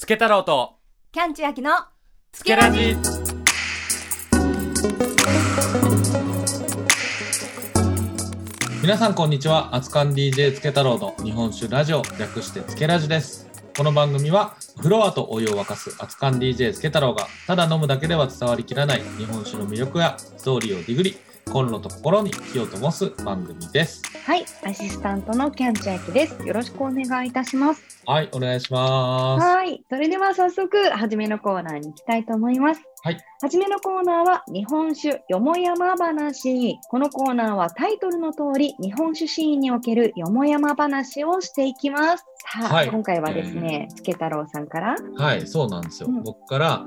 つけ太郎と。キャンチュアキのつけラジ皆さんこんにちは。熱燗 DJ つけ太郎の日本酒ラジオ。略してつけラジです。この番組はフロアとお湯を沸かす熱燗 DJ つけ太郎がただ飲むだけでは伝わりきらない日本酒の魅力やストーリーをディグリコンロと心に火を灯す番組です。はいアシスタントのキャンチュアキです。よろしくお願いいたします。はいお願いします。はいそれでは早速初めのコーナーに行きたいと思います。はい。初めのコーナーは日本酒よもやま話。このコーナーはタイトルの通り日本酒シーンにおけるよもやま話をしていきます。さあ、はい。今回はですね、つけ太郎さんから。はいそうなんですよ、うん。僕から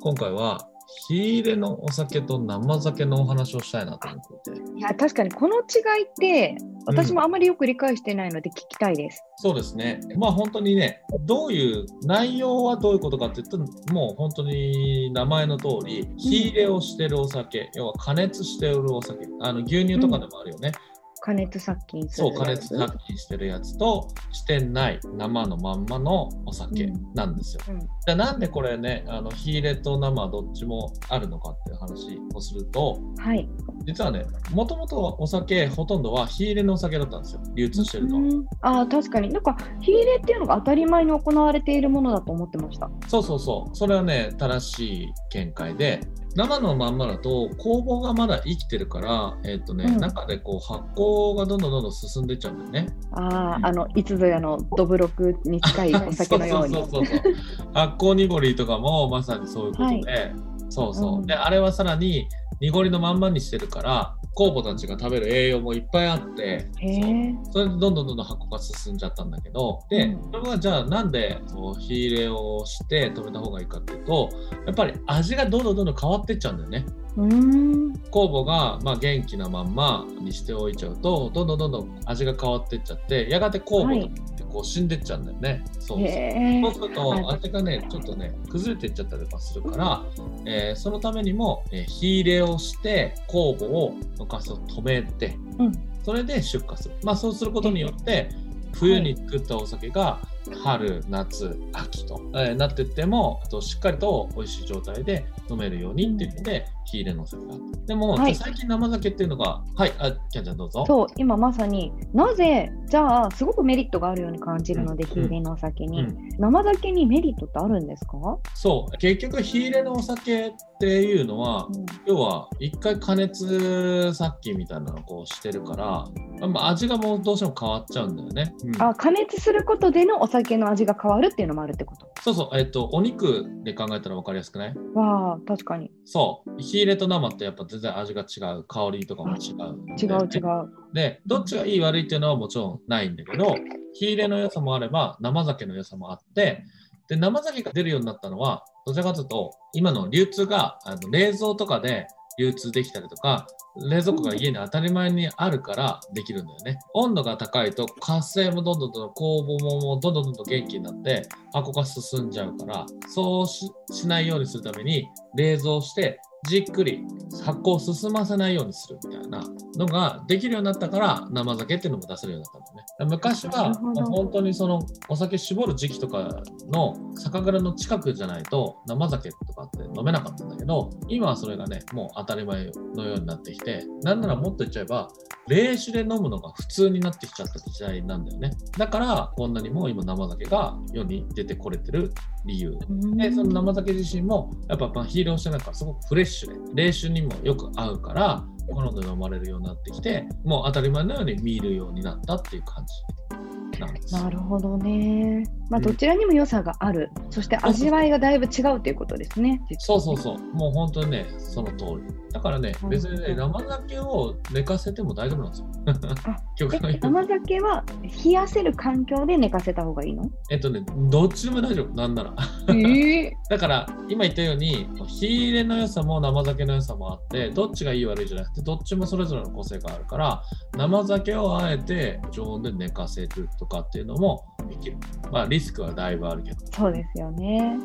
今回は火入れのお酒と生酒のお話をしたいなと思っていていや確かにこの違いって私もあまりよく理解してないので聞きたいです、そうですね。まあ本当にね、どういう、内容はどういうことかって言ったら、もう本当に名前の通り、火入れをしてるお酒、要は加熱してるお酒、あの牛乳とかでもあるよね。加熱殺菌すそう、加熱殺菌してるやつと、してない生のまんまのお酒うん。なんですよ。うん。じゃあなんでこれね、あの火入れと生どっちもあるのかっていう話をすると、はい。実はね、もともとお酒、ほとんどは火入れのお酒だったんですよ、流通してるの。うん。あー確かに。なんか火入れっていうのが当たり前に行われているものだと思ってました。そうそうそう。それはね、正しい見解で、生のまんまだと酵母がまだ生きてるから、えっ、とね、うん中でこう発酵がどんどんどんどん進んでいっちゃうんだよね。あああのいつぞやのどぶろくに近いお酒のようにそうそうそうそう。発酵濁りとかもまさにそういうことで、そうそう。うんで、あれはさらに濁りのまんまにしてるから、酵母たちが食べる栄養もいっぱいあって、へそそれでどんどんどんどん発酵が進んじゃったんだけど、で、うん。それはじゃあなんで火入れをして止めた方がいいかっていうと、やっぱり味がどんどんどんどん変わってっちゃうんだよね。うーん。酵母がまあ元気なまんまにしておいちゃうと、どんどんどんどん味が変わってっちゃって、やがて酵母こう死んでっちゃうんだよね。そうそう。そうするはいと味がね、ちょっとね、崩れていっちゃったりとかするから、えーそのためにも、えー火入れをして酵母を溶かすを止めて、うんそれで出荷する。まあそうすることによって、冬に作ったお酒が春、夏、秋と、えーなってっても、あとしっかりと美味しい状態で飲めるようにっていうので、火入れのお酒があった。でも、はい。最近生酒っていうのが、はい、あ、キャンちゃんどうぞ。そう今まさになぜじゃあすごくメリットがあるように感じるので、うん。火入れのお酒に、うん。生酒にメリットってあるんですか、そう、結局火入れのお酒っていうのは、うん。要は一回加熱殺菌みたいなのをこうしてるから、まあ、味がもうどうしても変わっちゃうんだよね。うん。あ加熱することでのお酒の味が変わるっていうのもあるってこと？そうそう、えっと、お肉で考えたら分かりやすくない？わあ確かに。そう、火入れと生ってやっぱ全然味が違う、香りとかも違う、違う違う。で、どっちがいい悪いっていうのはもちろんないんだけど、火入れの良さもあれば、生酒の良さもあって、で、生酒が出るようになったのは、どちらかというと、今の流通があの冷蔵とかで流通できたりとか、冷蔵庫が家に当たり前にあるからできるんだよね。温度が高いと活性もどんどんどん酵母もどんどんどんどん元気になって発酵が進んじゃうからそうししないようにするために冷蔵してじっくり発酵を進ませないようにするみたいなのができるようになったから生酒っていうのも出せるようになったんだよね。昔は本当にそのお酒絞る時期とかの酒蔵の近くじゃないと生酒とかって飲めなかったんだけど今はそれがねもう当たり前のようになってきてなんならもっと言っちゃえば冷酒で飲むのが普通になってきちゃった時代なんだよね。だからこんなにも今生酒が世に出てこれてる理由。で、その生酒自身も、やっぱまあ火入れをしてないから、すごくフレッシュで、冷酒にもよく合うから、好んで飲まれるようになってきて、もう当たり前のように見るようになったっていう感じなんです。なるほどね。まあ、うんどちらにも良さがある。そして味わいがだいぶ違うということですね。そうそうそう、もう本当にね、その通り。だからね、別にね、生酒を寝かせても大丈夫なんですよ。生酒は冷やせる環境で寝かせた方がいいの？えっとね、どっちでも大丈夫、なんなら。ええ だから今言ったように火入れの良さも生酒の良さもあってどっちがいい悪いじゃなくてどっちもそれぞれの個性があるから生酒をあえて常温で寝かせるとかっていうのもできるまあリスクはだいぶあるけどそうですよね。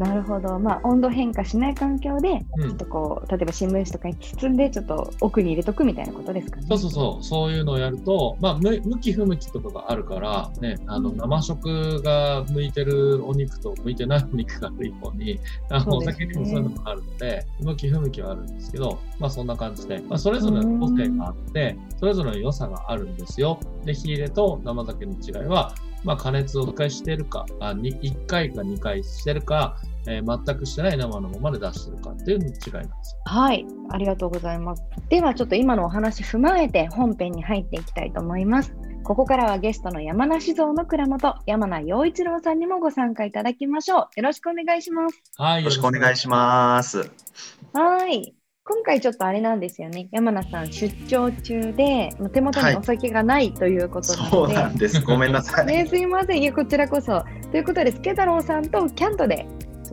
なるほど。まあ、温度変化しない環境で、うんちょっとこう、例えば新聞紙とかに包んで、ちょっと奥に入れとくみたいなことですかね。そうそうそう、そういうのをやると、まあ、む向き不向きとかがあるから、ね、あのうん生食が向いてるお肉と向いてないお肉がある一方に、あのね酒にもそういうのがあるので、向き不向きはあるんですけど、まあ、そんな感じで、まあ、それぞれの個性があって、それぞれの良さがあるんですよ。で、火入れと生酒の違いは、まあ、加熱を1回してるか、あに1回か2回してるか、えー全くしてない生のままで出してるかっていう違いなんですよ。はい、ありがとうございます。ではちょっと今のお話踏まえて本編に入っていきたいと思います。ここからはゲストの山梨蔵の蔵元、山名陽一郎さんにもご参加いただきましょう。よろしくお願いします。はい、よろしくお願いします。はい。今回ちょっとあれなんですよね。山名さん出張中で、まあ手元にお酒がないということなそうので、なんです。ごめんなさい。ね、すいません。いや、こちらこそ。ということで、スケ太郎さんとキャントで、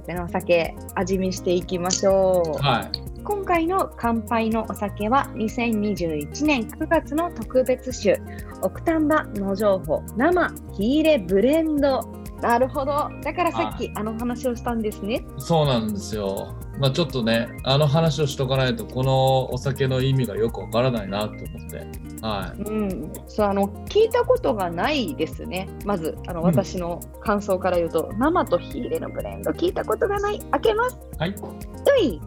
ちょっとね、お酒味見していきましょう。はい。今回の乾杯のお酒は2021年9月の特別酒奥丹波野情報生火入れブレンドなるほどだからさっきあの話をしたんですねそうなんですよ。まあちょっとね、あの話をしとかないと、このお酒の意味がよくわからないなと思って。はうんそうあの聞いたことがないですねまずあのうん私の感想から言うと、生と火入れのブレンド聞いたことがない開けますい。はい。うい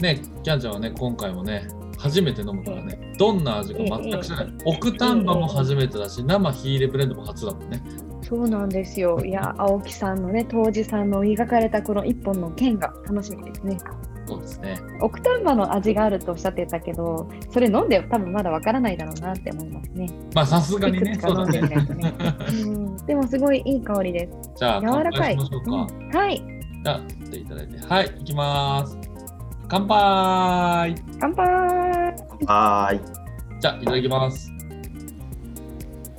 ね、キャンちゃんはね、今回もね、初めて飲むからね、どんな味か全く知らない。奥丹波も初めてだし、生火入れブレンドも初だもんね。そうなんですよいや青木さんのね当時さんの描かれたこの一本の剣が楽しみですねそうですね。奥丹波の味があるとおっしゃってたけど、それ飲んで多分まだわからないだろうなって思いますね。まあさすがにねいく、つかそうだ飲んでみね。ないとね。うん、でもすごいいい香りです。じゃあ、柔乾らかい。杯しましょうか。うんはい、じゃあ、取っていただいて。はい、いきます。乾杯乾杯はーい。じゃあ、いただきます。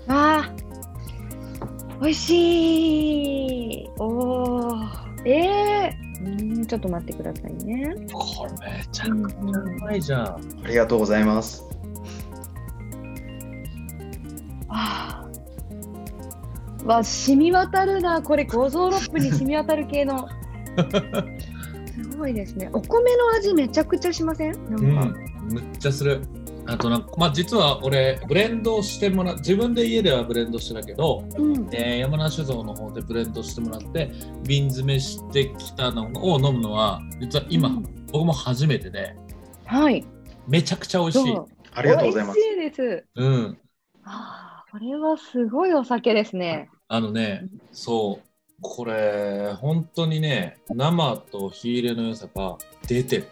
あー、美味しいおー、えー、うんちょっと待ってくださいね。これめちゃうんくちゃうまいじゃん。ありがとうございます。あーわ、染み渡るな。これ、五臓六腑に染み渡る系の。すごいですね。お米の味めちゃくちゃしません？なんか、うん、むっちゃする。あとなんか、まあ、実は俺、ブレンドしてもら自分で家ではブレンドしてたけど、うん。えー山梨酒造の方でブレンドしてもらって、瓶詰めしてきたのを飲むのは、実は今、うん僕も初めてで、はい。めちゃくちゃ美味しい。ありがとうございます。美味しいです。うん。ああ、これはすごいお酒ですね。あのね、そう、これ、本当にね、生と火入れの良さが出てる。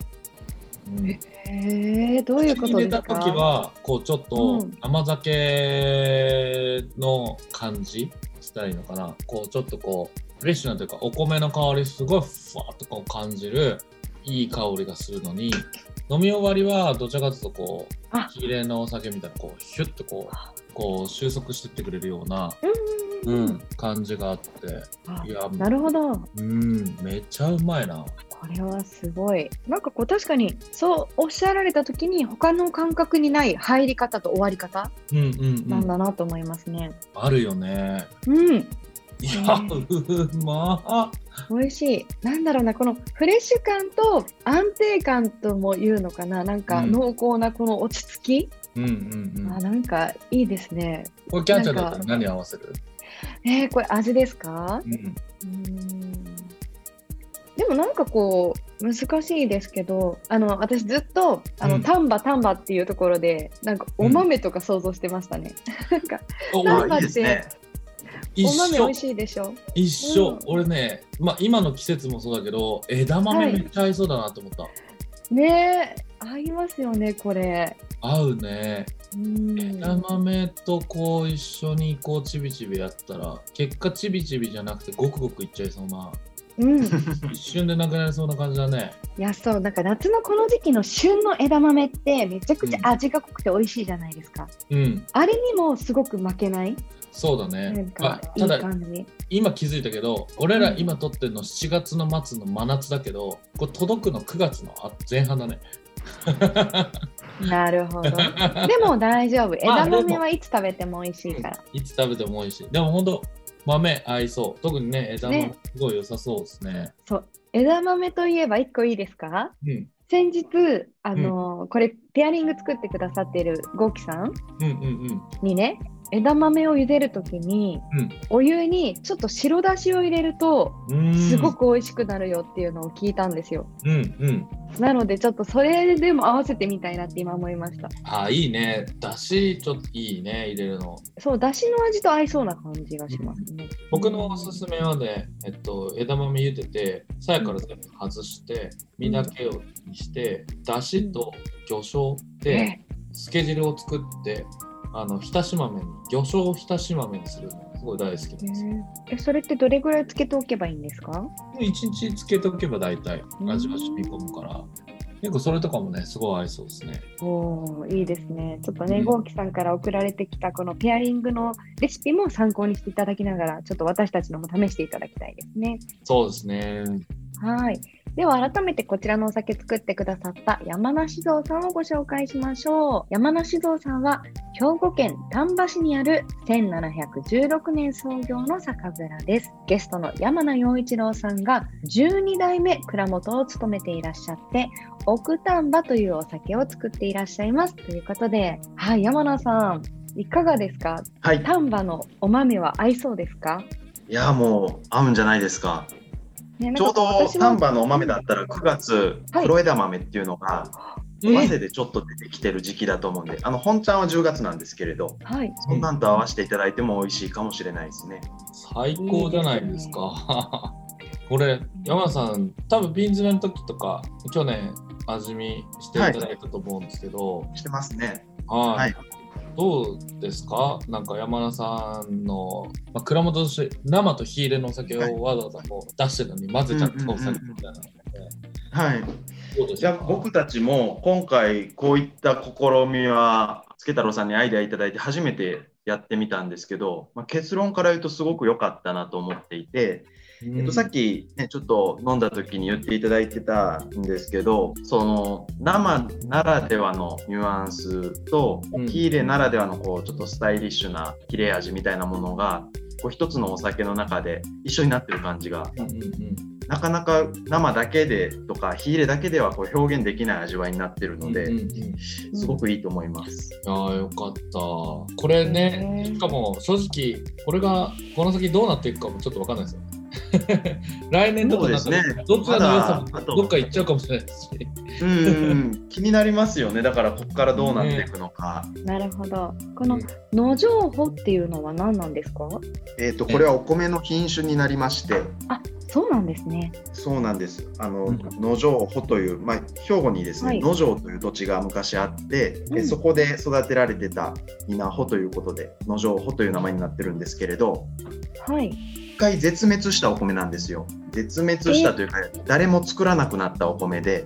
うんへえ、どういうこと口に入れたですか時はこうちょっとうん。甘酒の感じしたらいいのかな？こうちょっとこうフレッシュなというかお米の香りすごいふわっとこう感じるいい香りがするのに飲み終わりはどちらかというとこうあ。火入れのお酒みたいなこうヒュッとこうこう収束してってくれるような、うんうんうん。感じがあってあいやなるほど。うんめっちゃうまいなこれはすごい。なんかこう確かにそうおっしゃられた時に他の感覚にない入り方と終わり方うんうんなんうんだなと思いますね。あるよねうん。いやうまっ美味しい。なんだろうな、このフレッシュ感と安定感とも言うのかな。なんかうん濃厚なこの落ち着き。うんうんうんあ、なんかいいですね。これキャンちゃんだったら何合わせる？えー、これ味ですか？うん。うーん。でもなんかこう難しいですけどあの私ずっとあの、うん。丹波丹波っていうところでなんかお豆とか想像してましたね、なんかお丹波あいいですね。お豆美味しいでしょ？一緒、うん。俺ね、まあ、今の季節もそうだけど枝はい。豆めっちゃ合いそうだなと思った、ねえ合いますよねこれ。合うね。うん枝豆とこう一緒にこうちびちびやったら結果ちびちびじゃなくてごくごくいっちゃいそうなうん、い一瞬でなくなりそうな感じだね。やそうなんか夏のこの時期の旬の枝豆ってめちゃくちゃ味が濃くて美味しいじゃないですか、うん。あれにもすごく負けない？そうだなんね、あただ今気づいたけど俺ら今撮ってるの7月の末の真夏だけどこれ届くの9月のあ前半だね なるほど。でも大丈夫。まあ枝豆はいつ食べても美味しいから。いつ食べても美味しいでも本当豆合いそう。特にね、枝豆ねすごい良さそうですね。そう枝豆といえば1個いいですか？うん。先日、あのーこれペアリング作ってくださってるゴーキさんうんうんうん。にね枝豆を茹でるときに、うんお湯にちょっと白だしを入れるとすご。く美味しくなるよっていうのを聞いたんですよ。うんうん。なのでちょっとそれでも合わせてみたいなって今思いました。あ、いいね。だし、ちょっといいね、入れるの。そう、だしの味と合いそうな感じがしますね。僕のおすすめはね、えっと、枝豆茹でて、さやから全部外して、身だけをにして、だしと魚醤で、えつけ汁を作って、あの、浸し豆に、魚醤を浸し豆にするの、すごい大好きなんですよ。えそれってどれぐらいつけておけばいいんですか？一日つけておけば大体うん味が染み込むから、結構それとかもね、すごい合いそうですね。おーいいですね。ちょっとね、うんゴーキさんから送られてきたこのペアリングのレシピも参考にしていただきながら、ちょっと私たちのも試していただきたいですね。そうですね。はい。では改めてこちらのお酒作ってくださった山梨蔵さんをご紹介しましょう。山梨蔵さんは兵庫県丹波市にある1716年創業の酒蔵です。ゲストの山名洋一郎さんが12代目蔵元を務めていらっしゃって、奥丹波というお酒を作っていらっしゃいます。ということで、はい、山名さん、いかがですか？はい。丹波のお豆は合いそうですか、いや、もう合うんじゃないですか。ちょうど丹波のお豆だったら9月、はい黒枝豆っていうのが、え早稲でちょっと出てきてる時期だと思うんで、あの本ちゃんは10月なんですけれど、はい。そんなんと合わせていただいても美味しいかもしれないですね。最高じゃないですか。これ、山田さん、多分瓶詰めの時とか、去年味見していただいたと思うんですけど、してますね。はい。はいどうですか？なんか山田さんの、まあ、蔵元として生と火入れのお酒はい。をわざわざこう出してるのに混ぜちゃったお酒みたいなので、はい。じゃあ僕たちも今回こういった試みは助太郎さんにアイデアいただいて初めてやってみたんですけど、まあ、結論から言うとすごく良かったなと思っていて、えっと、さっき、ね、ちょっと飲んだ時に言っていただいてたんですけどその生ならではのニュアンスとうん火入れならではのこうちょっとスタイリッシュな切れ味みたいなものがこう一つのお酒の中で一緒になってる感じがうんうんうんなかなか生だけでとか火入れだけではこう表現できない味わいになってるので、うんうんうんすごくいいと思います。ああよかった。これね、しかも正直、これがこの先どうなっていくかもちょっとわかんないですよ。来年とかですねどちらの良さもどっか行っちゃうかもしれないし。うん気になりますよね。だからここからどうなっていくのか。なるほど。この野情報っていうのは何なんですか？えっ、とこれはお米の品種になりまして、そうなんですね。そうなんです。あの、うん野城穂という、まあ、兵庫にですね、はい野城という土地が昔あって、うんでそこで育てられてた稲穂ということで、野城穂という名前になってるんですけれど、はい。一回絶滅したお米なんですよ。絶滅したというか、誰も作らなくなったお米で、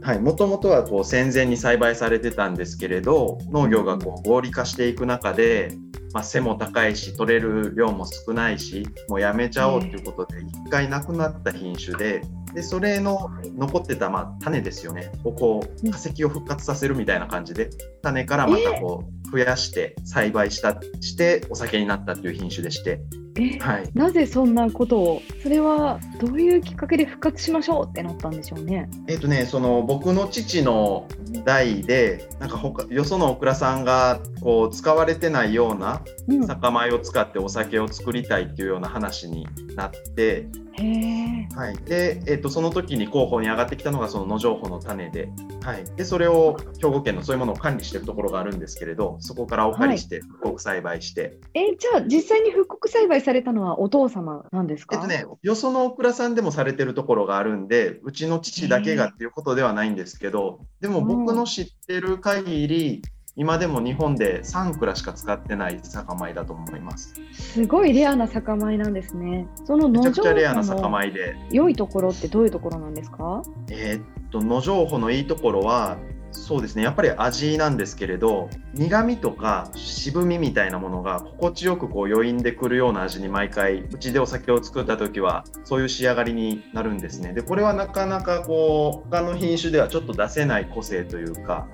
はい、もともとはこう戦前に栽培されてたんですけれど、農業がこう合理化していく中で、まあ、背も高いし、取れる量も少ないし、もうやめちゃおうということで、1回なくなった品種で、でそれの残ってたまあ種ですよね、をこう化石を復活させるみたいな感じで、種からまたこう増やして栽培したしてお酒になったっていう品種でして、え、はい、なぜそんなことを？それはどういうきっかけで復活しましょうってなったんでしょうね。えっ、とね、その僕の父の代で、なんか他よそのオクラさんがこう使われてないようなうん、酒米を使ってお酒を作りたいっていうような話になって、へえ。はい、で、えっとその時に候補に上がってきたのがその野情報の種で,、はい、でそれを兵庫県のそういうものを管理してるところがあるんですけれどそこからお借りして復刻栽培して、え、じゃあ実際に復刻栽培されたのはお父様なんですか？えっとね、よそのオクラさんでもされてるところがあるんでうちの父だけがっていうことではないんですけどでも僕の知ってる限り今でも日本で3蔵しか使ってない酒米だと思います。すごいレアな酒米なんですね。そのめちゃく野情ちゃレアな酒米で、良いところってどういうところなんですか？えーっと野情報のいいところはそうですねやっぱり味なんですけれど苦味とか渋みみたいなものが心地よくこう余韻でくるような味に毎回うちでお酒を作った時はそういう仕上がりになるんですね。でこれはなかなかこう他の品種ではちょっと出せない個性というか。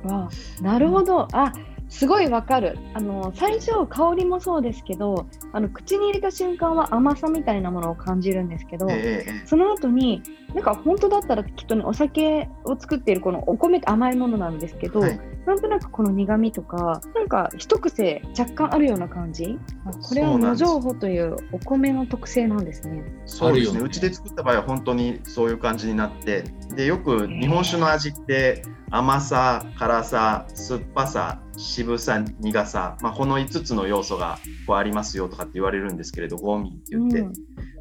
なるほど。あすごいわかる。あの最初香りもそうですけどあの口に入れた瞬間は甘さみたいなものを感じるんですけど、ええ。その後になんか本当だったらきっとねお酒を作っているこのお米って甘いものなんですけど、はい。なんとなくこの苦味とかなんか一癖若干あるような感じ。あこれは野情報というお米の特性なんですね。そうですね。あるよね。うちで作った場合は本当にそういう感じになってでよく日本酒の味って甘さ辛さ酸っぱさ渋さ苦さ、まあ、この5つの要素がこうありますよとかって言われるんですけれどゴミって言って、うん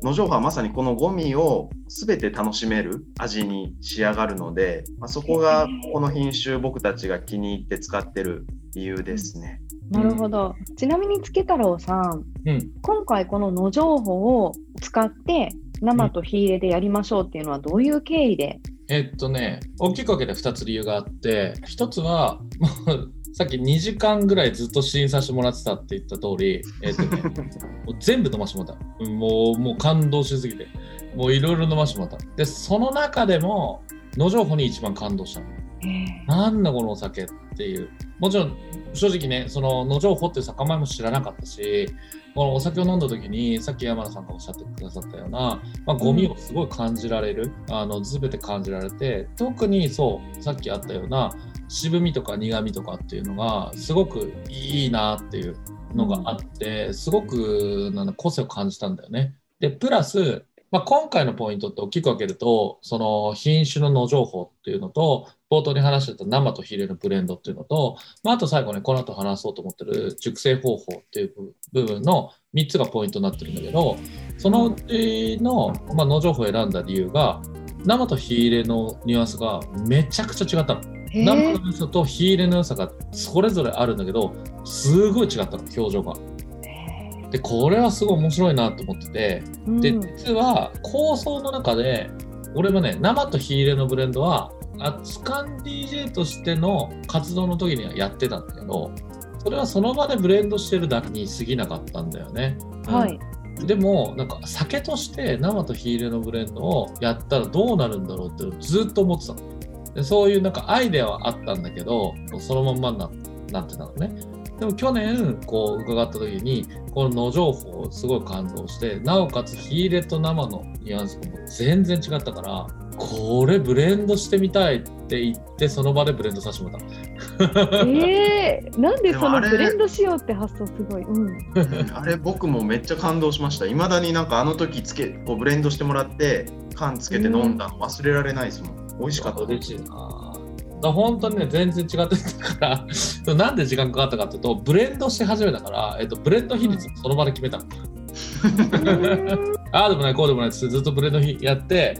野情報はまさにこのゴミを全て楽しめる味に仕上がるので、まあ、そこがこの品種僕たちが気に入って使ってる理由ですね。なるほど。ちなみにつけ太郎さん、うん、今回この野情報を使って生と火入れでやりましょうっていうのはどういう経緯で、えっとね、大きく分けて2つ理由があって、1つは、もうさっき2時間ぐらいずっと試飲させてもらってたって言った通り、えっとね、もう全部飲ましてもらった。うんもう、もう感動しすぎて、もういろいろ飲ましてもらった。で、その中でも、野情報に一番感動したの。なんだこのお酒っていう。もちろん、正直ね、その野情報っていう酒米も知らなかったし、このお酒を飲んだ時に、さっき山田さんがおっしゃってくださったような、まあ、ゴミをすごい感じられる、あの、すべて感じられて、特にそう、さっきあったような、渋みとか苦みとかっていうのが、すごくいいなっていうのがあって、すごくなんだ個性を感じたんだよね。で、プラス、まあ、今回のポイントって大きく分けると、その品種の野情報っていうのと、冒頭に話してた生と火入れのブレンドっていうのと、まあ、あと最後ね、この後話そうと思ってる熟成方法っていう部分の3つがポイントになってるんだけど、そのうちの、まあ、野情報を選んだ理由が、生と火入れのニュアンスがめちゃくちゃ違ったの。へ生ーの良さと火入れの良さがそれぞれあるんだけど、すごい違ったの、表情が。で、これはすごい面白いなと思ってて、で、うん実は構想の中で、俺もね、生と火入れのブレンドは、あスカン DJ としての活動の時にはやってたんだけど、それはその場でブレンドしてるだけに過ぎなかったんだよね。うんはい。でも、なんか酒として生と火入れのブレンドをやったらどうなるんだろうってずっと思ってたの。でそういうなんかアイデアはあったんだけど、そのまんまにななってたのね。でも去年こう伺った時に、この野情報すごい感動して、なおかつ火入れと生のニュアンスがもう全然違ったから、これブレンドしてみたいって言って、その場でブレンドさせてもらった。えー、なんでそのブレンドしようって発想すごい。うん。うんあれ僕もめっちゃ感動しました。いまだになんかあの時つけこうブレンドしてもらって缶つけて飲んだの忘れられないですもん。美味しかった。嬉しいな。だ本当にね、全然違ってたから、なんで時間かかったかっていうと、ブレンドし始めたから、えっと、ブレンド比率その場で決めたの。ああでもない、こうでもないってずっとブレンド比やって、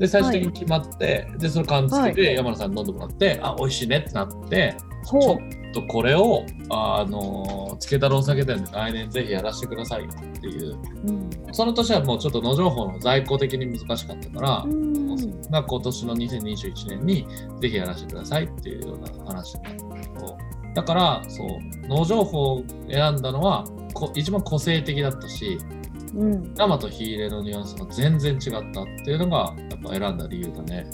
で、最終的に決まって、で、その缶つけて山田さんに飲んでもらって、あ、美味しいねってなって、ちょ。っとこれを、あの、つけたろう酒店で来年ぜひやらせてくださいっていう。うん。その年はもうちょっと野情報の在庫的に難しかったから、うん。が今年の2021年にぜひやらせてくださいっていうような話になったんだけど、だから、そう、農情報を選んだのはこ一番個性的だったし、うん。生と火入れのニュアンスが全然違ったっていうのがやっぱ選んだ理由だね。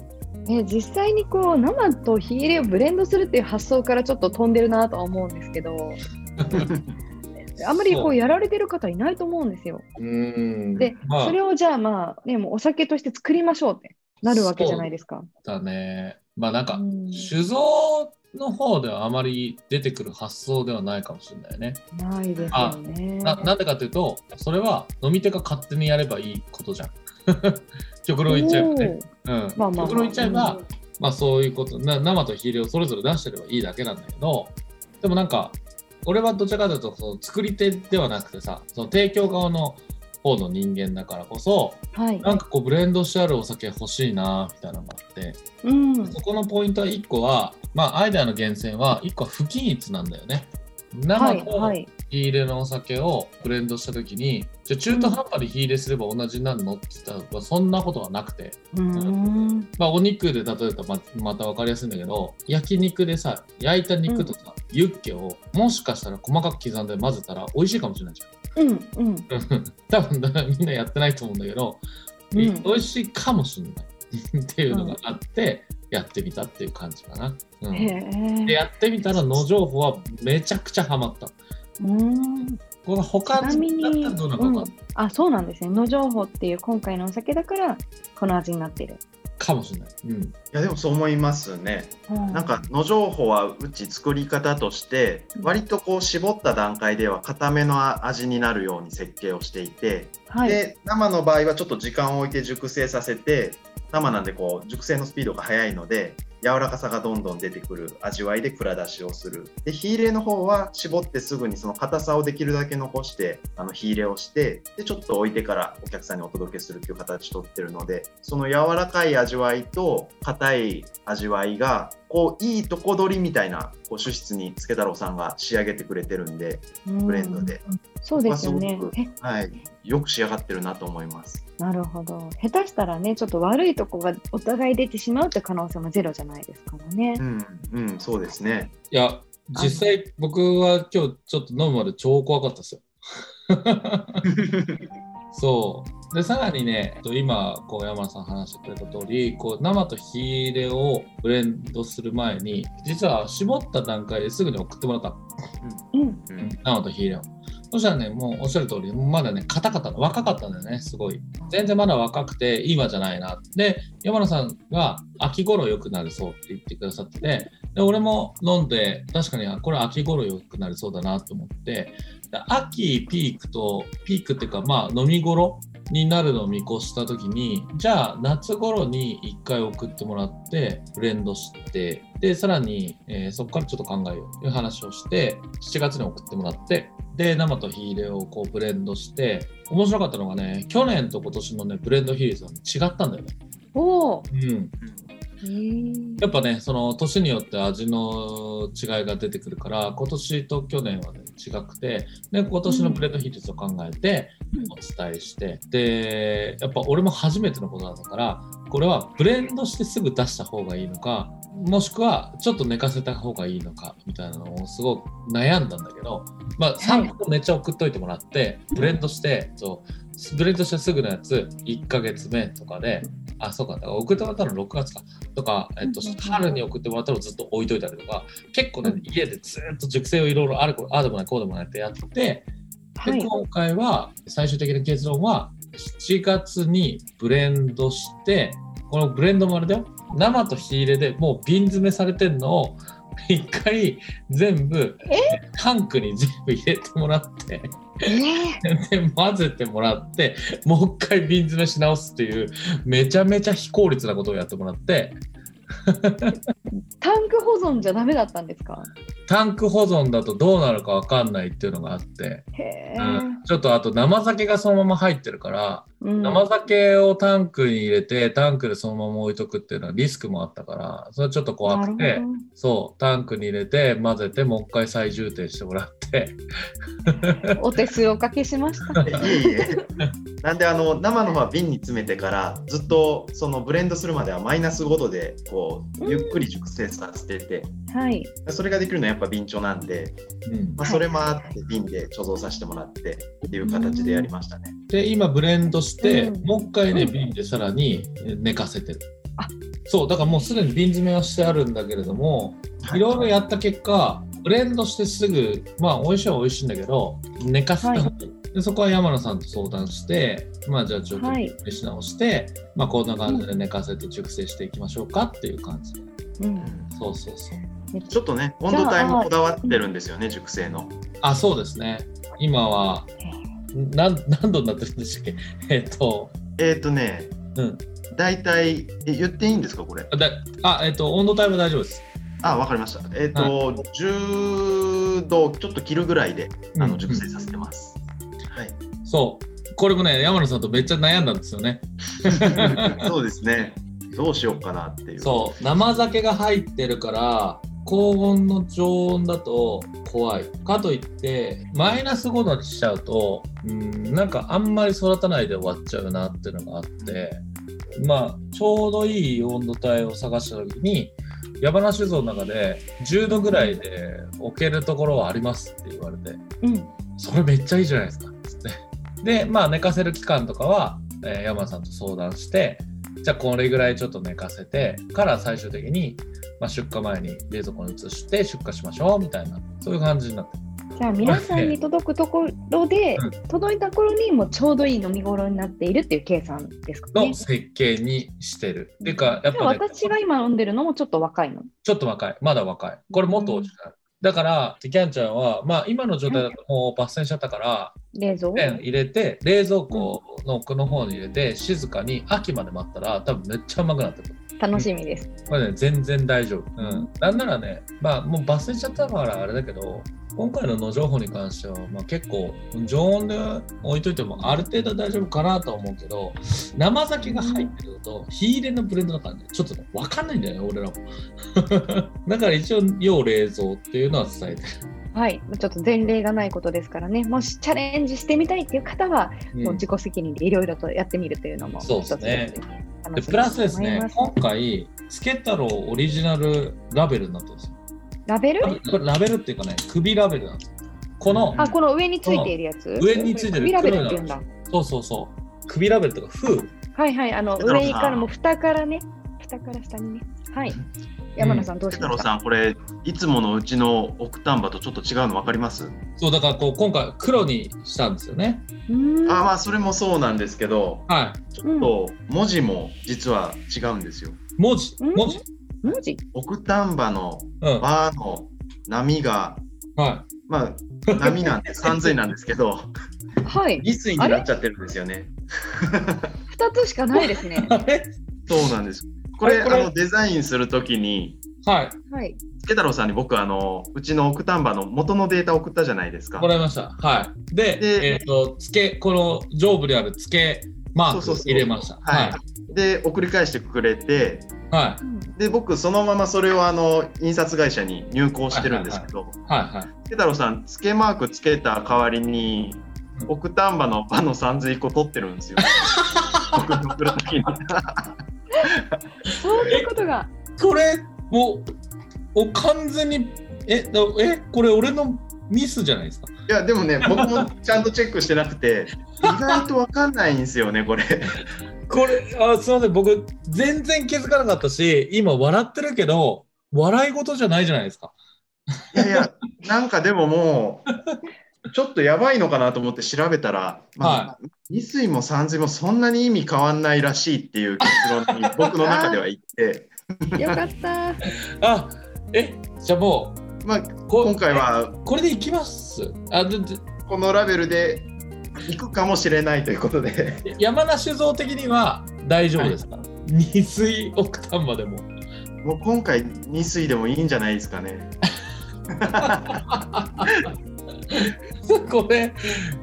え実際にこう生と火入れをブレンドするっていう発想からちょっと飛んでるなとは思うんですけどあんまりこそうやられてる方いないと思うんですよ。で、まあそれをじゃあまあ、ね、もうお酒として作りましょうってなるわけじゃないですか。だね。まあなんかう、ん酒造の方ではあまり出てくる発想ではないかもしれないね。ないですよね。ななんでかっていうと、それは飲み手が勝手にやればいいことじゃん。極論言っちゃえばね。うん。まあ極論言っちゃえば、まあそういうことな、生と火入れをそれぞれ出してればいいだけなんだけど、でもなんか、俺はどちらかというと、その作り手ではなくてさ、その提供側の方の人間だからこそ、はい。なんかこうブレンドしてあるお酒欲しいなみたいなのがあって、うん。そこのポイントは1個は、まあアイデアの源泉は1個は不均一なんだよね。はい。生とはい。火入れのお酒をブレンドしたときに、じゃあ中途半端に火入れすれば同じになるのって言ったら、そんなことはなくて。まあ、お肉で例えたらままた分かりやすいんだけど焼肉でさ焼いた肉とさ、ユッケをもしかしたら細かく刻んで混ぜたら美味しいかもしれないじうん。うん。ゃ ん多分みんなやってないと思うんだけど、うん美味しいかもしれない っていうのがあって、やってみたっていう感じかな。うん、へでえ。やってみたら野情報はめちゃくちゃハマった。うん。これ他ちなみに、だったらどうんあ、そうなんですね。野情報っていう今回のお酒だから、この味になっている。かもしれない。うん。いやでもそう思いますね。なんか野情報はうち作り方としてうん割とこう絞った段階では固めの味になるように設計をしていて、はい。で生の場合はちょっと時間を置いて熟成させて生なんでこう熟成のスピードが速いので柔らかさがどんどん出てくる味わいで蔵出しをする。で火入れの方は絞ってすぐにその硬さをできるだけ残してあの火入れをしてでちょっと置いてからお客さんにお届けするっていう形とってるのでその柔らかい味わいと硬い味わいがこういいとこ取りみたいなこう主質に助太郎さんが仕上げてくれてるんで、ブレンドで。そうですよね。はい、よく仕上がってるなと思います。なるほど。下手したらね、ちょっと悪いとこがお互い出てしまうって可能性もゼロじゃないですからねう。ん、うん、そうですね。いや、実際僕は今日ちょっと飲むまで超怖かったですよ。そう。で、さらにね、今、こう山田さん話してくれた通り、こう生と火入れをブレンドする前に、実は絞った段階ですぐに送ってもらったの。うん。うん生と火入れを。そしたらね、もうおっしゃる通り、まだね、硬かったの、若かったんだよね、すごい。全然まだ若くて、今じゃないな。で、山野さんが秋頃良くなりそうって言ってくださってて、で俺も飲んで、確かにあこれ秋頃良くなりそうだなと思って、で秋ピークと、ピークっていうか、まあ飲み頃になるのを見越した時にじゃあ夏頃に1回送ってもらってブレンドしてでさらに、えーそこからちょっと考えようという話をして7月に送ってもらってで生と火入れをこうブレンドして面白かったのがね去年と今年のねブレンド比率が、ね、違ったんだよね。おお。うん、やっぱねその年によって味の違いが出てくるから今年と去年はね違くてで今年のブレンド比率を考えてうん。お伝えして、でやっぱ俺も初めてのことだったからこれはブレンドしてすぐ出した方がいいのかもしくはちょっと寝かせた方がいいのかみたいなのをすごく悩んだんだけど、まあ、参考めっちゃ送っといてもらってブレンドしてそうブレンドしてすぐのやつ1ヶ月目とかであそうかだから送ってもらったの6月か。とか、えっと春に送ってもらったのをずっと置いといたりとか結構ねうん家でずっと熟成をいろいろあああでもないこうでもないってやってではい。今回は最終的な結論は7月にブレンドしてこのブレンドもあれだよ。生と火入れでもう瓶詰めされてんのを一回全部タンクに全部入れてもらって。え で混ぜてもらってもう一回瓶詰めし直すっていうめちゃめちゃ非効率なことをやってもらって。ー タンク保存じゃダメだったんですか？タンク保存だとどうなるか分かんないっていうのがあって。うん。ちょっとあと生酒がそのまま入ってるからうん生酒をタンクに入れてタンクでそのまま置いとくっていうのはリスクもあったからそれはちょっと怖くてそうタンクに入れて混ぜてもう一回再充填してもらってお手数おかけしました。いえいえ。なんであの生のは瓶に詰めてからずっとそのブレンドするまではマイナス5度でこうゆっくり熟成させてて、はい。それができるのはやっぱ瓶貯なんで、うんまあ、それもあって瓶で貯蔵させてもらってっていう形でやりましたね。で今ブレンドして、うん。もう一回ねうん。瓶でさらに寝かせてる。あ。そうだからもうすでに瓶詰めはしてあるんだけれどもい。ろいろやった結果ブレンドしてすぐまあ美味しいは美味しいんだけど寝かせた方がい。い、でそこは山野さんと相談してまあじゃあちょっとはい。し直して、まあこんな感じで寝かせて熟成していきましょうかっていう感じ。うん。そうそうそう。ちょっとね温度帯もこだわってるんですよね熟成の。あそうですね。今は何何度になってるんでしたっけ？えっとえっ、ー、とね、うん大体え言っていいんですかこれ？だあえっと温度帯は大丈夫ですあわかりました。えっ、と、10度ちょっと切るぐらいであうんの熟成させてます。はい。そう。これもね、山野さんとめっちゃ悩んだんですよね。そうですね。どうしようかなっていう。そう。生酒が入ってるから、高温の常温だと怖い。かといって、マイナス5度にしちゃうと、うん、なんかあんまり育たないで終わっちゃうなっていうのがあって、まあ、ちょうどいい温度帯を探した時に、山梨酒造の中で10度ぐらいで置けるところはありますって言われて、うん。それめっちゃいいじゃないですか。つって。で、まあ寝かせる期間とかは、えー山田さんと相談して、じゃあこれぐらいちょっと寝かせてから最終的に、まあ、出荷前に冷蔵庫に移して出荷しましょうみたいなそういう感じになってるじゃあ皆さんに届くところで、うん届いた頃にもうちょうどいい飲み頃になっているっていう計算ですかねの。設計にしてる。っていうかやっぱね私が今飲んでるのもちょっと若いの？ちょっと若いまだ若いこれもっと美味しくなる。だからキャンちゃんは、まあ、今の状態だともう抜栓しちゃったから、冷蔵？ペン入れて冷蔵庫の奥の方に入れて静かに秋まで待ったら多分めっちゃうまくなってくる。楽しみです。これね、全然大丈夫。うん。なんならね、まあ、もう抜栓しちゃったからあれだけど、今回の野情報に関しては、まあ、結構、常温で置いといてもある程度大丈夫かなとは思うけど、生酒が入ってるのと、火入れのブレンドだからね、ちょっとね、わかんないんだよね、俺らも。だから一応、要冷蔵っていうのは伝えてる。はい。ちょっと前例がないことですからね。もしチャレンジしてみたいっていう方は、うんもう自己責任でいろいろとやってみるというのもそう一つですねでプラスですね今回、つけ太郎オリジナルラベルになってるんですよ。ラベル？これラベルっていうかね、首ラベルなんですよ。この、あ、この上についているやつ？上についてる首ラベルって言うんだ。そうそうそう、首ラベルとか、風。はいはい。あの、上からも蓋からね。蓋から下にね。はい。山名さんどうしペタロました、さんこれいつものうちの奥丹波とちょっと違うの分かります？そうだからこう今回黒にしたんですよね。あまあそれもそうなんですけどはい。ちょっと文字も実は違うんですよ。文字うん？文字。文字奥丹波のうん。はバーの波がい。まあ波なんで 三髄なんですけどはい。二水になっちゃってるんですよね。二つしかないですね。そうなんです。これこれ？あのデザインするときにはい。はい。助太郎さんに僕あのうちの奥丹波の元のデータ送ったじゃないですかも。らいました。はい。で、でえっ、と、付け、この上部にある付けマーク入れました。はいで送り返してくれてはい。うんで僕そのままそれをあの印刷会社に入稿してるんですけど、はい。はい。助太郎さん付けマークつけた代わりに奥丹波の場の三髄個取ってるんですよ。僕に送るときに。そういうことが。これ、もう、お完全に、え、だえ、これ俺のミスじゃないですか。いやでもね 僕もちゃんとチェックしてなくて意外とわかんないんですよねこれ。これ、あすみません、僕、全然気づかなかったし、今笑ってるけど、笑い事じゃないじゃないですか。いやいやなんかでももうちょっとやばいのかなと思って調べたら、まあ二水も三髄もそんなに意味変わんないらしいっていう結論に僕の中では言って、よかった。あ、え、じゃあもまあ、今回はこれでいきます？あ、このラベルで行くかもしれないということで。山梨酒造的には大丈夫ですか、二水奥丹波でも。もう今回二水でもいいんじゃないですかね。これ、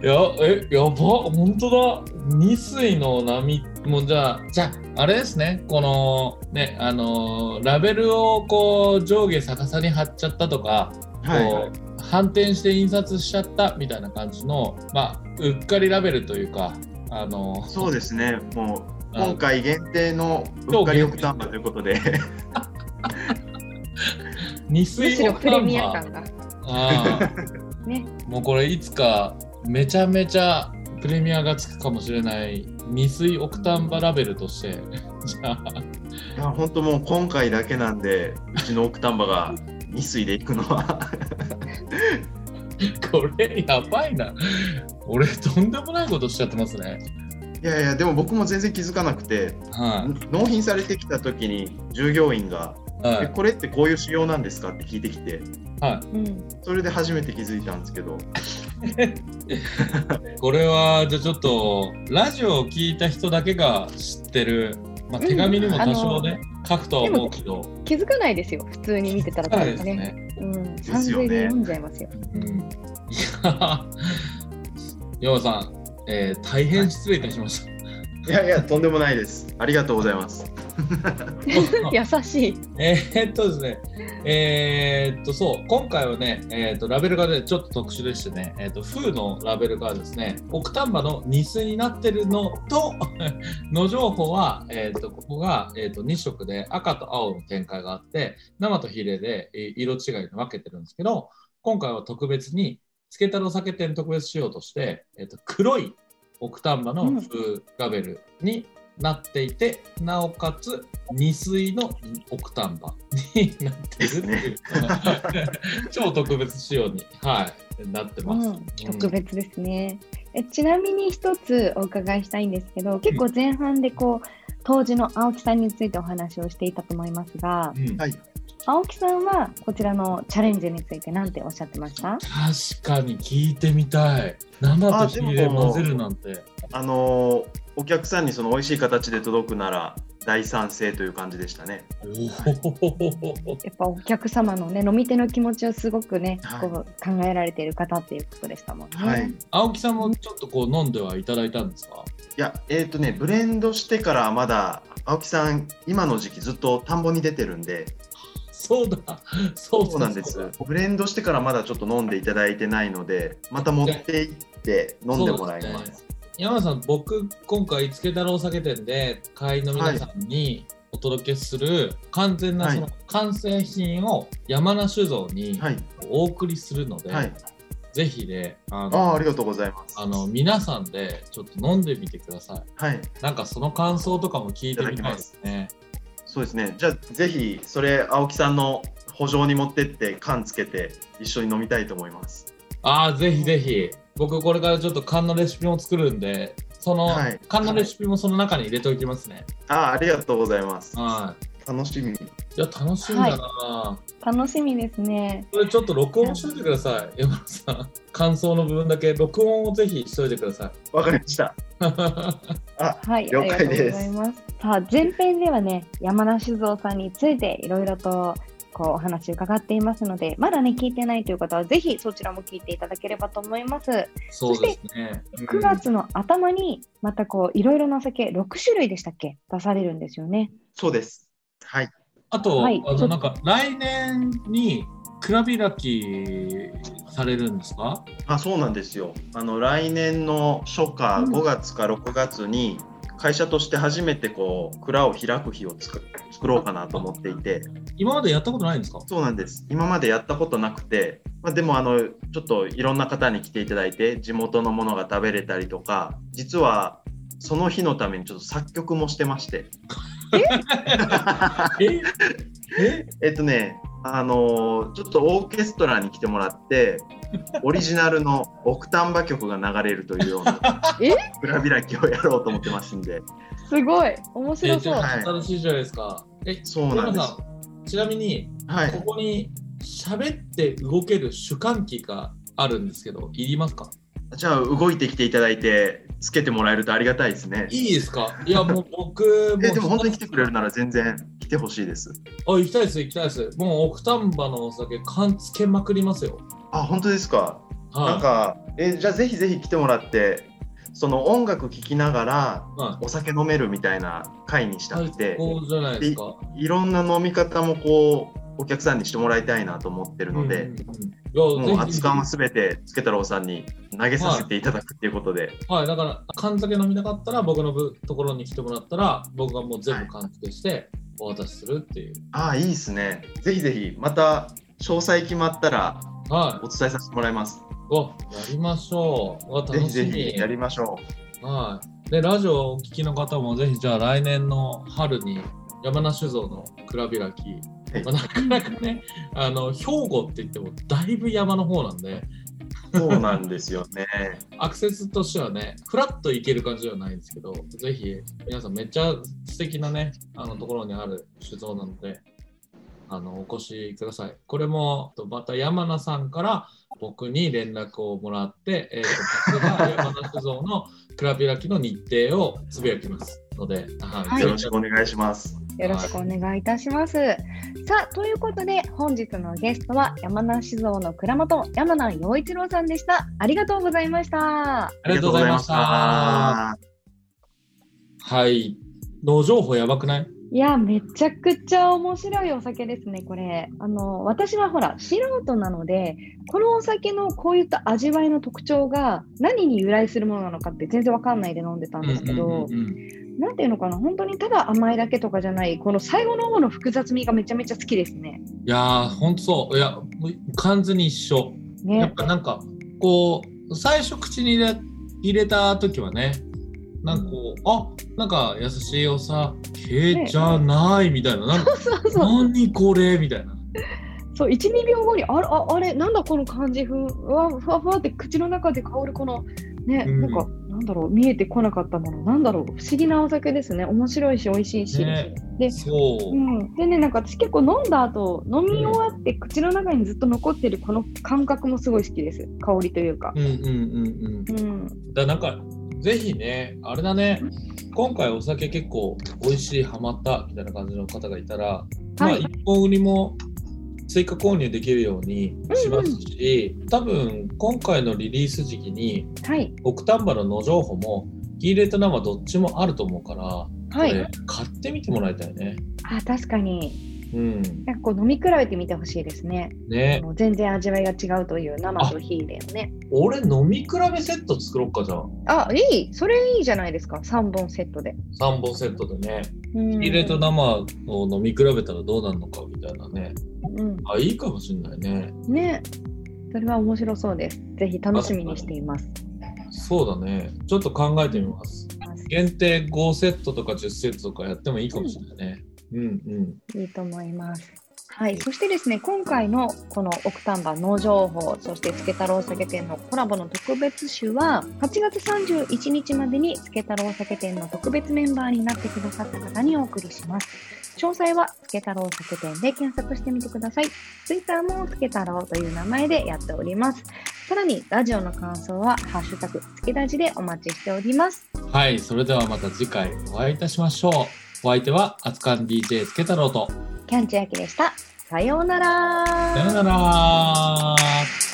や、え、やば、本当だ。二水の波、もうじゃあ、じゃあ、あれですね、この、ね、あのーラベルをこう、上下逆さに貼っちゃったとか、はい、こう反転して印刷しちゃったみたいな感じの、まあ、うっかりラベルというか、あのーそうですね。もうあ今回限定のうっかり奥丹波ということで。二む水しろプレ奥丹波。ミア感が。あーね。もうこれいつかめちゃめちゃプレミアがつくかもしれない未水オクタンバラベルとして。じゃあ。いや本当もう今回だけなんでうちの奥丹波が二水で行くのは。これやばいな。俺とんでもないことしちゃってますね。いやいやでも僕も全然気づかなくては納品されてきた時に従業員がい、はえいこれってこういう仕様なんですかって聞いてきて。はうん。それで初めて気づいたんですけど。い、これはじゃあちょっとラジオを聞いた人だけが知ってる、まあ、うん手紙にも多少ね、書くとは思うけど気づかないですよ。普通に見てたらね。ですね、うん。三髄で読んじゃいますよ。うん、いや山 さん、えー大変失礼いたしましたいやいやとんでもないですありがとうございます 優しい。えーっとですね、えーっと、そう、今回はね、えーっと、ラベルがね、ちょっと特殊でしてね、えーっと、風のラベルがですね、奥丹波のニスになってるのと、の情報は、えーっと、ここが、えーっと、2色で赤と青の展開があって、生とヒレでえー色違いに分けてるんですけど、今回は特別に、つけ太郎酒店特別仕様として、えーっと、黒い奥丹波の風ラベルになっていてなおかつ二水のオクタンバになってるっていう、超特別仕様に、はい、なってます。うん、特別ですね。えちなみに一つお伺いしたいんですけど、結構前半でこう、当時の青木さんについてお話をしていたと思いますが、うんはい青木さんはこちらのチャレンジについて何ておっしゃってました？確かに聞いてみたい。生と火でも混ぜるなんて。あのーお客さんにその美味しい形で届くなら大賛成という感じでしたね。やっぱお客様のね、飲み手の気持ちをすごくね、はいこう考えられている方っていうことでしたもんね。はい。い青木さんもちょっとこう飲んではいただいたんですか？や、えっ、とね、ブレンドしてからまだ青木さん今の時期ずっと田んぼに出てるんで、そうだ。そうだそうなんです。ブレンドしてからまだちょっと飲んでいただいてないので、また持って行って飲んでもらいます。山田さん、僕、今回、つけ太郎酒店で会員の皆さんにお届けする完全なはいその完成品を山梨酒造にはい。お送りするので、はい。ぜひね、あああ、のありがとうございます。あの皆さんでちょっと飲んでみてください。はい。なんかその感想とかも聞いてみたいですね。そうですね。じゃあぜひそれ青木さんの補助に持ってって缶つけて一緒に飲みたいと思います。ああ、ぜひぜひ。僕、これからちょっと缶のレシピも作るんで、そのはい缶のレシピもその中に入れておきますね。ああ、ありがとうございます。はい。楽しみ。いや、楽しみだな、楽しみですね。これちょっと録音しといてください、山田さん。感想の部分だけ録音をぜひしといてください。わかりました。はい、了解ありがとうごですざいます。さあ、前編ではね、山梨酒造さんについていろいろとこうお話伺っていますので、まだね、聞いてないという方は、ぜひそちらも聞いていただければと思います。そうですね。9月の頭に、またこう、いろいろなお酒、6種類でしたっけ？出されるんですよね。そうです。はい。あと、はいあのなんか来年に蔵開きされるんですか？あ、そうなんですよ。あの来年の初夏うん5月か6月に会社として初めてこう蔵を開く日を作作ろうかなと思っていて、今までやったことないんですか？そうなんです。今までやったことなくて、まあ、でもあのちょっといろんな方に来ていただいて地元のものが食べれたりとか、実はその日のためにちょっと作曲もしてまして。え？え？えっとね、あのーちょっとオーケストラに来てもらって、オリジナルのオクタンバ曲が流れるというようなえ？蔵開きをやろうと思ってますんで、すごい。面え白そう。はい新しいじゃないですか。え、そうなんです。ちなみに、はい。こ、こに喋って動ける主観機があるんですけど、いりますか？じゃあ動いてきていただいて、つけてもらえるとありがたいですね。いいですか？いや、もう僕、もえうでも本当に来てくれるなら全然。来てほしいです。あ、行きたいです、行きたいです。もう、奥丹波のお酒、缶つけまくりますよ。あ、本当ですか？なんはか、えじゃあぜひぜひ来てもらって、その音楽聴きながらい。はい。お酒飲めるみたいな会にしたくて、最高じゃないですか。いろんな飲み方もこうお客さんにしてもらいたいなと思ってるので。うんうんうんもう熱燗はすべてつけ太郎さんに投げさせていただくっていうことで、はい、だから、缶酒飲みたかったら、僕のぶところに来てもらったら、僕がもう全部缶付けして、お渡しするっていう。ああいいですねぜひぜひまた詳細決まったらはお伝えさせてもらいますい。わ、やりましょう。わ、ぜひぜ楽しみ。ひやりましょはい。で、ラジオをお聞きの方も、ぜひ、じゃあ来年の春に、山梨酒造の蔵開き、はいまあなかなかね、あの兵庫って言ってもだいぶ山の方なんで、うそうなんですよね。アクセスとしてはね、フラッと行ける感じではないんですけど、ぜひ皆さんめっちゃ素敵なね、あのところにある酒造なので、あのお越しください。これもとまた山名さんから僕に連絡をもらって、えー、と僕が山名酒造の蔵開きの日程をつぶやきますので、はいはい。よろしくお願いしますよろしくお願いいたします。さあ、ということで、本日のゲストは山梨酒造の蔵元、山名陽一郎さんでした。ありがとうございました。ありがとうございました。はい。農情報やばくない？いや、めちゃくちゃ面白いお酒ですね、これ。あの、私はほら、素人なので、このお酒のこういった味わいの特徴が何に由来するものなのかって全然わかんないで飲んでたんですけど、うんうんうんうんなんていうのかな、本当にただ甘いだけとかじゃない、この最後の方の複雑味がめちゃめちゃ好きですね。いやー、ほんとそう。いや、完全に一緒。やっね。ぱなんか、こう、最初口に入れ入れた時はね、なんかこう、あなんか優しいお酒じゃないみたいな、なんかそうそう。何これみたいな。そう、1、2秒後に、あれ、ああれ、なんだこの感じ、ふわふわふわって口の中で香るこの、ね、うんなんか、なんだろう、見えてこなかったもの、なんだろう、不思議なお酒ですね。面白いし、美味しいし。ねで、そうう。ん、でね、なんか私結構飲んだ後、飲み終わって口の中にずっと残ってるこの感覚もすごい好きです。香りというかう。んうんうんうん。うん。だなんかぜひねあれだね今回お酒結構美味しいハマったみたいな感じの方がいたら、まあはい一本売りも追加購入できるようにしますし、多分今回のリリース時期にはい。奥丹波の野情報もキーレと生どっちもあると思うから、はい。買ってみてもらいたいね。あ、確かに。うん。なんかこう飲み比べてみてほしいですね。ね全然味わいが違うという生と火入れをね。俺飲み比べセット作ろっかじゃあ。あ、いい。それいいじゃないですか。3本セットで。3本セットでね。うんキーレと生を飲み比べたらどうなるのかみたいなね。うん。あ、いいかもしれないね。ね。それは面白そうです。ぜひ楽しみにしています。そうだね。ちょっと考えてみます。限定5セットとか10セットとかやってもいいかもしれないね。うんうん。いいと思います。はい、そしてですね、今回のこの奥丹波農情報、そして助太郎酒店のコラボの特別酒は、8月31日までに助太郎酒店の特別メンバーになってくださった方にお送りします。詳細は助太郎酒店で検索してみてください。Twitter も助太郎という名前でやっております。さらに、ラジオの感想は、ハッシュタグ、つけラジでお待ちしております。はい、それではまた次回お会いいたしましょう。お相手は、あつかん DJ つけ太郎と、キャンチャーキでした。さようなら。さよなら